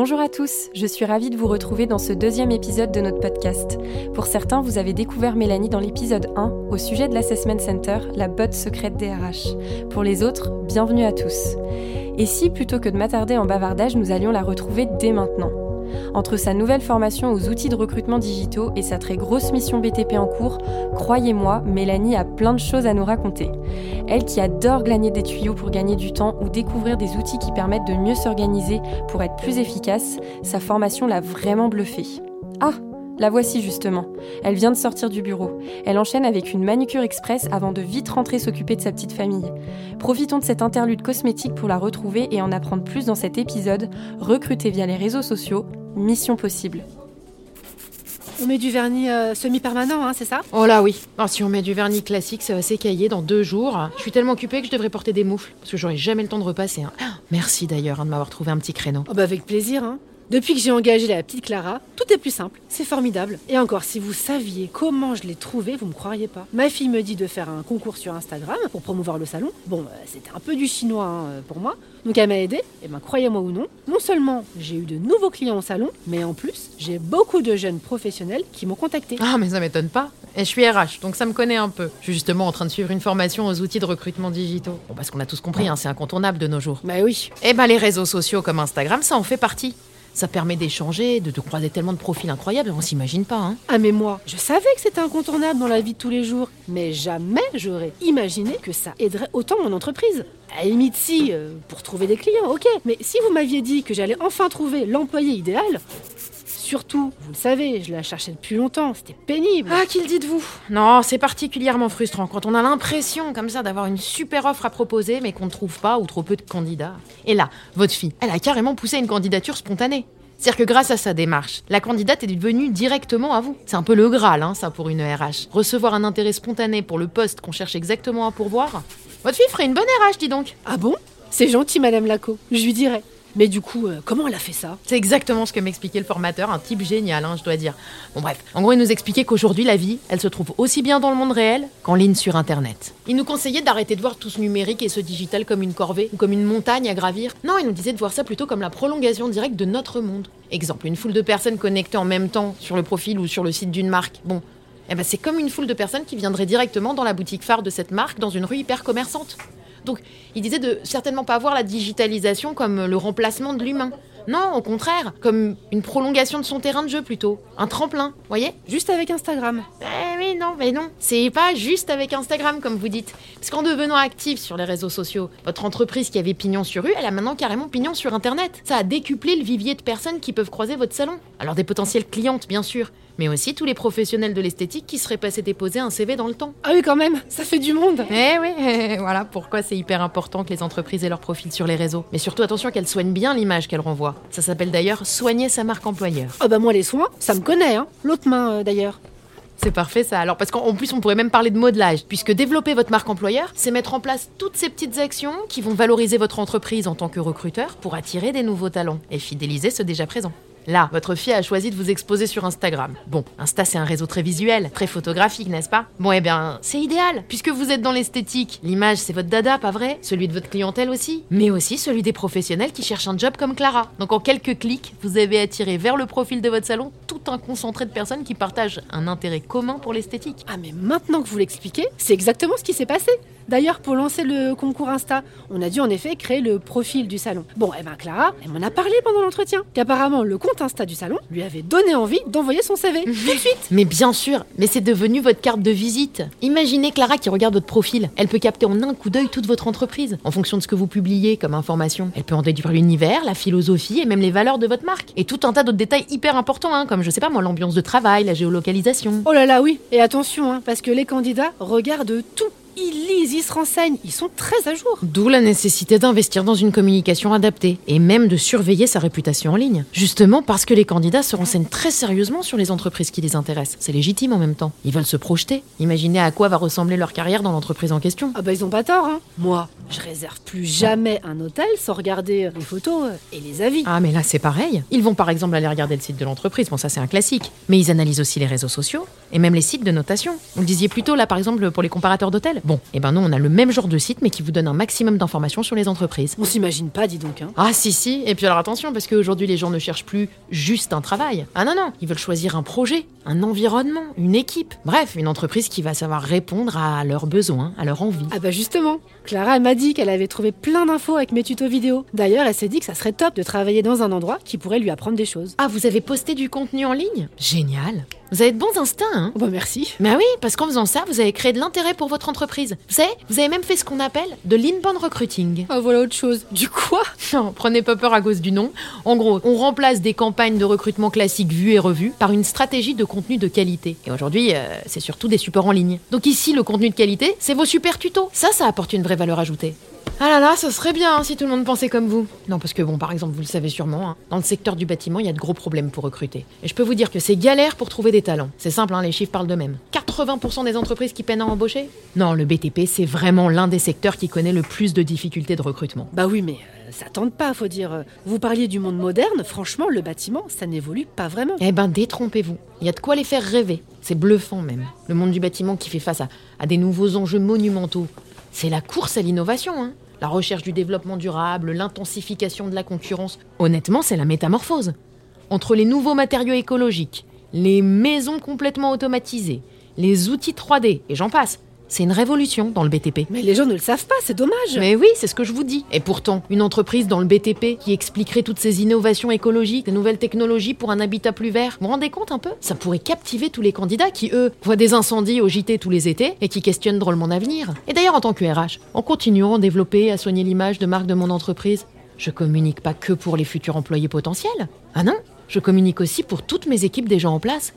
Bonjour à tous, je suis ravie de vous retrouver dans ce deuxième épisode de notre podcast. Pour certains, vous avez découvert Mélanie dans l'épisode 1 au sujet de l'Assessment Center, la botte secrète des RH. Pour les autres, bienvenue à tous. Et si, plutôt que de m'attarder en bavardage, nous allions la retrouver dès maintenant? Entre sa nouvelle formation aux outils de recrutement digitaux et sa très grosse mission BTP en cours, croyez-moi, Mélanie a plein de choses à nous raconter. Elle qui adore glaner des tuyaux pour gagner du temps ou découvrir des outils qui permettent de mieux s'organiser pour être plus efficace, sa formation l'a vraiment bluffée. Ah la voici justement. Elle vient de sortir du bureau. Elle enchaîne avec une manucure express avant de vite rentrer s'occuper de sa petite famille. Profitons de cette interlude cosmétique pour la retrouver et en apprendre plus dans cet épisode, recruté via les réseaux sociaux, mission possible. On met du vernis euh, semi-permanent, hein, c'est ça? Oh là oui. si on met du vernis classique, ça va s'écailler dans deux jours. Je suis tellement occupée que je devrais porter des moufles, parce que j'aurai jamais le temps de repasser. Hein. Merci d'ailleurs hein, de m'avoir trouvé un petit créneau. Oh bah avec plaisir. Hein. Depuis que j'ai engagé la petite Clara, tout est plus simple, c'est formidable. Et encore, si vous saviez comment je l'ai trouvée, vous me croiriez pas. Ma fille me dit de faire un concours sur Instagram pour promouvoir le salon. Bon, euh, c'était un peu du chinois hein, pour moi, donc elle m'a aidé. Et ben croyez-moi ou non, non seulement j'ai eu de nouveaux clients au salon, mais en plus j'ai beaucoup de jeunes professionnels qui m'ont contacté. Ah mais ça m'étonne pas. Et je suis RH, donc ça me connaît un peu. Je suis justement en train de suivre une formation aux outils de recrutement digitaux. Bon parce qu'on a tous compris, hein, c'est incontournable de nos jours. Bah oui. Et eh ben les réseaux sociaux comme Instagram, ça en fait partie. Ça permet d'échanger, de, croiser tellement de profils incroyables, on s'imagine pas. Hein. Ah mais moi, je savais que c'était incontournable dans la vie de tous les jours, mais jamais j'aurais imaginé que ça aiderait autant mon entreprise. À la si, euh, pour trouver des clients, ok. Mais si vous m'aviez dit que j'allais enfin trouver l'employé idéal, surtout, vous le savez, je la cherchais depuis longtemps, c'était pénible. Ah, qu'il dites-vous? Non, c'est particulièrement frustrant quand on a l'impression comme ça d'avoir une super offre à proposer mais qu'on ne trouve pas ou trop peu de candidats. Et là, votre fille, elle a carrément poussé une candidature spontanée. C'est-à-dire que grâce à sa démarche, la candidate est devenue directement à vous. C'est un peu le Graal, hein, ça, pour une RH. Recevoir un intérêt spontané pour le poste qu'on cherche exactement à pourvoir. Votre fille ferait une bonne RH, dis donc. Ah bon? C'est gentil, Madame Laco. Je lui dirai. Mais du coup, euh, comment elle a fait ça C'est exactement ce que m'expliquait le formateur, un type génial, hein, je dois dire. Bon bref, en gros, il nous expliquait qu'aujourd'hui, la vie, elle se trouve aussi bien dans le monde réel qu'en ligne sur Internet. Il nous conseillait d'arrêter de voir tout ce numérique et ce digital comme une corvée ou comme une montagne à gravir. Non, il nous disait de voir ça plutôt comme la prolongation directe de notre monde. Exemple, une foule de personnes connectées en même temps sur le profil ou sur le site d'une marque. Bon, eh ben c'est comme une foule de personnes qui viendraient directement dans la boutique phare de cette marque dans une rue hyper commerçante. Donc, il disait de certainement pas voir la digitalisation comme le remplacement de l'humain. Non, au contraire, comme une prolongation de son terrain de jeu plutôt. Un tremplin, voyez? Juste avec Instagram. Eh oui, non, mais non. C'est pas juste avec Instagram, comme vous dites. Parce qu'en devenant actif sur les réseaux sociaux, votre entreprise qui avait pignon sur rue, elle a maintenant carrément pignon sur Internet. Ça a décuplé le vivier de personnes qui peuvent croiser votre salon. Alors des potentielles clientes, bien sûr, mais aussi tous les professionnels de l'esthétique qui seraient passés déposer un CV dans le temps. Ah oui, quand même, ça fait du monde. Eh oui, voilà pourquoi c'est hyper important que les entreprises aient leur profil sur les réseaux. Mais surtout attention qu'elles soignent bien l'image qu'elles renvoient. Ça s'appelle d'ailleurs soigner sa marque employeur. Ah bah moi les soins, ça me connaît, hein. L'autre main euh, d'ailleurs. C'est parfait ça. Alors parce qu'en plus on pourrait même parler de modelage, puisque développer votre marque employeur, c'est mettre en place toutes ces petites actions qui vont valoriser votre entreprise en tant que recruteur pour attirer des nouveaux talents et fidéliser ceux déjà présents. Là, votre fille a choisi de vous exposer sur Instagram. Bon, Insta c'est un réseau très visuel, très photographique, n'est-ce pas? Bon, eh bien, c'est idéal, puisque vous êtes dans l'esthétique. L'image c'est votre dada, pas vrai? Celui de votre clientèle aussi, mais aussi celui des professionnels qui cherchent un job comme Clara. Donc en quelques clics, vous avez attiré vers le profil de votre salon tout un concentré de personnes qui partagent un intérêt commun pour l'esthétique. Ah mais maintenant que vous l'expliquez, c'est exactement ce qui s'est passé. D'ailleurs, pour lancer le concours Insta, on a dû en effet créer le profil du salon. Bon, eh ben Clara, elle m'en a parlé pendant l'entretien, qu'apparemment le compte Insta du salon lui avait donné envie d'envoyer son CV tout de suite. Mais bien sûr, mais c'est devenu votre carte de visite. Imaginez Clara qui regarde votre profil. Elle peut capter en un coup d'œil toute votre entreprise, en fonction de ce que vous publiez comme information. Elle peut en déduire l'univers, la philosophie et même les valeurs de votre marque. Et tout un tas d'autres détails hyper importants, hein, comme je sais pas moi, l'ambiance de travail, la géolocalisation. Oh là là, oui. Et attention, hein, parce que les candidats regardent tout ils lisent, ils se renseignent, ils sont très à jour. D'où la nécessité d'investir dans une communication adaptée et même de surveiller sa réputation en ligne. Justement parce que les candidats se renseignent très sérieusement sur les entreprises qui les intéressent. C'est légitime en même temps. Ils veulent se projeter. Imaginez à quoi va ressembler leur carrière dans l'entreprise en question. Ah bah ils ont pas tort, hein. Moi, je réserve plus jamais un hôtel sans regarder les photos et les avis. Ah mais là c'est pareil. Ils vont par exemple aller regarder le site de l'entreprise. Bon ça c'est un classique. Mais ils analysent aussi les réseaux sociaux et même les sites de notation. Vous le disiez plus tôt là par exemple pour les comparateurs d'hôtels. Bon, et ben nous, on a le même genre de site, mais qui vous donne un maximum d'informations sur les entreprises. On s'imagine pas, dis donc. Hein. Ah si si, et puis alors attention, parce qu'aujourd'hui les gens ne cherchent plus juste un travail. Ah non non, ils veulent choisir un projet, un environnement, une équipe. Bref, une entreprise qui va savoir répondre à leurs besoins, à leurs envies. Ah bah justement, Clara elle m'a dit qu'elle avait trouvé plein d'infos avec mes tutos vidéo. D'ailleurs, elle s'est dit que ça serait top de travailler dans un endroit qui pourrait lui apprendre des choses. Ah, vous avez posté du contenu en ligne? Génial vous avez de bons instincts, hein oh bah merci. Mais oui, parce qu'en faisant ça, vous avez créé de l'intérêt pour votre entreprise. Vous savez, vous avez même fait ce qu'on appelle de l'inbound recruiting. Ah voilà autre chose. Du quoi? Non, prenez pas peur à cause du nom. En gros, on remplace des campagnes de recrutement classiques vues et revues par une stratégie de contenu de qualité. Et aujourd'hui, euh, c'est surtout des supports en ligne. Donc ici, le contenu de qualité, c'est vos super tutos. Ça, ça apporte une vraie valeur ajoutée. Ah là là, ce serait bien hein, si tout le monde pensait comme vous. Non, parce que bon, par exemple, vous le savez sûrement, hein, dans le secteur du bâtiment, il y a de gros problèmes pour recruter. Et je peux vous dire que c'est galère pour trouver des talents. C'est simple, hein, les chiffres parlent d'eux-mêmes. 80% des entreprises qui peinent à embaucher? Non, le BTP, c'est vraiment l'un des secteurs qui connaît le plus de difficultés de recrutement. Bah oui, mais euh, ça tente pas, faut dire. Vous parliez du monde moderne, franchement, le bâtiment, ça n'évolue pas vraiment. Eh ben, détrompez-vous. Il y a de quoi les faire rêver. C'est bluffant même. Le monde du bâtiment qui fait face à, à des nouveaux enjeux monumentaux. C'est la course à l'innovation, hein la recherche du développement durable, l'intensification de la concurrence. Honnêtement, c'est la métamorphose. Entre les nouveaux matériaux écologiques, les maisons complètement automatisées, les outils 3D, et j'en passe, c'est une révolution dans le BTP. Mais les gens ne le savent pas, c'est dommage. Mais oui, c'est ce que je vous dis. Et pourtant, une entreprise dans le BTP qui expliquerait toutes ces innovations écologiques, des nouvelles technologies pour un habitat plus vert, vous vous rendez compte un peu? Ça pourrait captiver tous les candidats qui, eux, voient des incendies au JT tous les étés et qui questionnent drôlement l'avenir. Et d'ailleurs, en tant que RH, en continuant à développer, à soigner l'image de marque de mon entreprise, je communique pas que pour les futurs employés potentiels. Ah non? Je communique aussi pour toutes mes équipes déjà en place.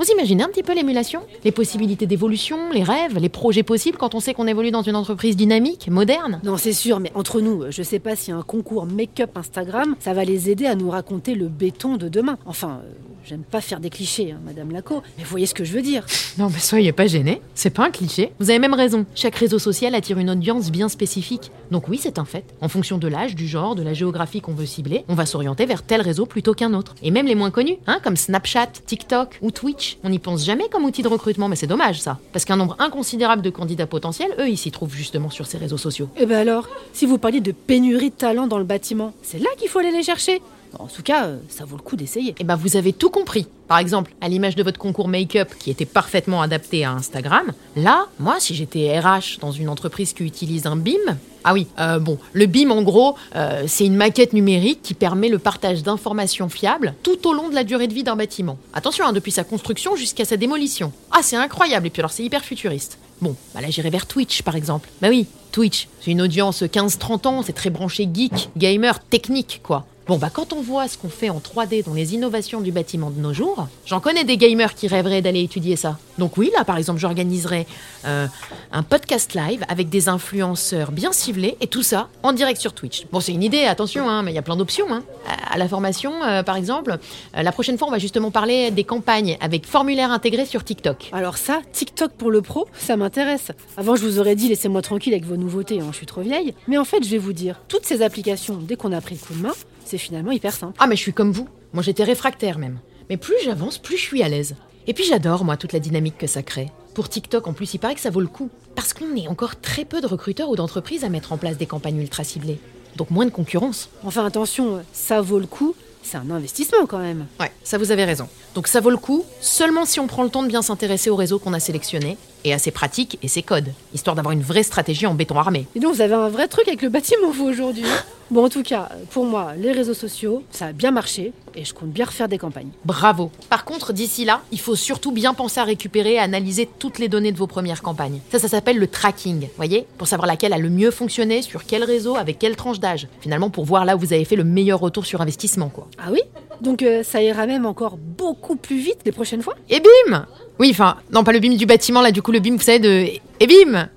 Vous imaginez un petit peu l'émulation Les possibilités d'évolution, les rêves, les projets possibles quand on sait qu'on évolue dans une entreprise dynamique, moderne? Non, c'est sûr, mais entre nous, je sais pas si un concours make-up Instagram, ça va les aider à nous raconter le béton de demain. Enfin, euh, J'aime pas faire des clichés, hein, Madame Laco, mais vous voyez ce que je veux dire. Non, mais soyez pas gênés, c'est pas un cliché. Vous avez même raison. Chaque réseau social attire une audience bien spécifique. Donc oui, c'est un fait. En fonction de l'âge, du genre, de la géographie qu'on veut cibler, on va s'orienter vers tel réseau plutôt qu'un autre. Et même les moins connus, hein, comme Snapchat, TikTok ou Twitch, on n'y pense jamais comme outil de recrutement, mais c'est dommage ça. Parce qu'un nombre inconsidérable de candidats potentiels, eux, ils s'y trouvent justement sur ces réseaux sociaux. Eh ben alors, si vous parliez de pénurie de talent dans le bâtiment, c'est là qu'il faut aller les chercher. En tout cas, euh, ça vaut le coup d'essayer. Eh ben, vous avez tout compris. Par exemple, à l'image de votre concours make-up qui était parfaitement adapté à Instagram, là, moi, si j'étais RH dans une entreprise qui utilise un BIM, ah oui, euh, bon, le BIM en gros, euh, c'est une maquette numérique qui permet le partage d'informations fiables tout au long de la durée de vie d'un bâtiment. Attention, hein, depuis sa construction jusqu'à sa démolition. Ah, c'est incroyable, et puis alors c'est hyper futuriste. Bon, bah là j'irai vers Twitch par exemple. Bah oui, Twitch, c'est une audience 15-30 ans, c'est très branché geek, gamer, technique quoi. Bon, bah quand on voit ce qu'on fait en 3D dans les innovations du bâtiment de nos jours, j'en connais des gamers qui rêveraient d'aller étudier ça. Donc oui, là par exemple, j'organiserai euh, un podcast live avec des influenceurs bien ciblés et tout ça en direct sur Twitch. Bon, c'est une idée, attention, hein, mais il y a plein d'options. Hein. À la formation, euh, par exemple, euh, la prochaine fois, on va justement parler des campagnes avec formulaire intégré sur TikTok. Alors ça, TikTok pour le pro, ça m'intéresse. Avant, je vous aurais dit, laissez-moi tranquille avec vos nouveautés, hein, je suis trop vieille. Mais en fait, je vais vous dire, toutes ces applications, dès qu'on a pris le coup de main, c'est finalement hyper simple. Ah mais je suis comme vous. Moi j'étais réfractaire même. Mais plus j'avance, plus je suis à l'aise. Et puis j'adore moi toute la dynamique que ça crée. Pour TikTok en plus, il paraît que ça vaut le coup. Parce qu'on est encore très peu de recruteurs ou d'entreprises à mettre en place des campagnes ultra ciblées. Donc moins de concurrence. Enfin attention, ça vaut le coup, c'est un investissement quand même. Ouais, ça vous avez raison. Donc ça vaut le coup seulement si on prend le temps de bien s'intéresser au réseau qu'on a sélectionné et à ses pratiques et ses codes, histoire d'avoir une vraie stratégie en béton armé. Et donc vous avez un vrai truc avec le bâtiment vous aujourd'hui. Bon en tout cas, pour moi, les réseaux sociaux, ça a bien marché et je compte bien refaire des campagnes. Bravo. Par contre, d'ici là, il faut surtout bien penser à récupérer et analyser toutes les données de vos premières campagnes. Ça, ça s'appelle le tracking, voyez Pour savoir laquelle a le mieux fonctionné, sur quel réseau, avec quelle tranche d'âge. Finalement, pour voir là où vous avez fait le meilleur retour sur investissement, quoi. Ah oui? Donc euh, ça ira même encore beaucoup plus vite les prochaines fois? Et bim Oui, enfin, non, pas le bim du bâtiment, là, du coup, le bim, vous savez, de... Et bim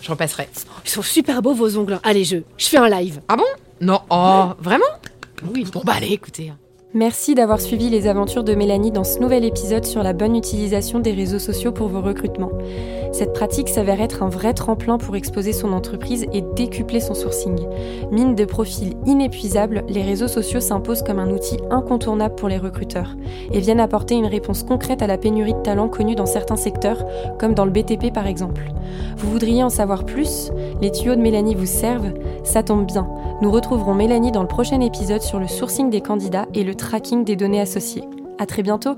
je repasserai. Ils sont super beaux vos ongles. Allez, je, je fais un live. Ah bon? Non, oh, vraiment? Oui. Bon, bah allez, écoutez. Merci d'avoir suivi les aventures de Mélanie dans ce nouvel épisode sur la bonne utilisation des réseaux sociaux pour vos recrutements. Cette pratique s'avère être un vrai tremplin pour exposer son entreprise et décupler son sourcing. Mine de profils inépuisables, les réseaux sociaux s'imposent comme un outil incontournable pour les recruteurs et viennent apporter une réponse concrète à la pénurie de talents connue dans certains secteurs, comme dans le BTP par exemple. Vous voudriez en savoir plus? Les tuyaux de Mélanie vous servent? Ça tombe bien. Nous retrouverons Mélanie dans le prochain épisode sur le sourcing des candidats et le tracking des données associées. À très bientôt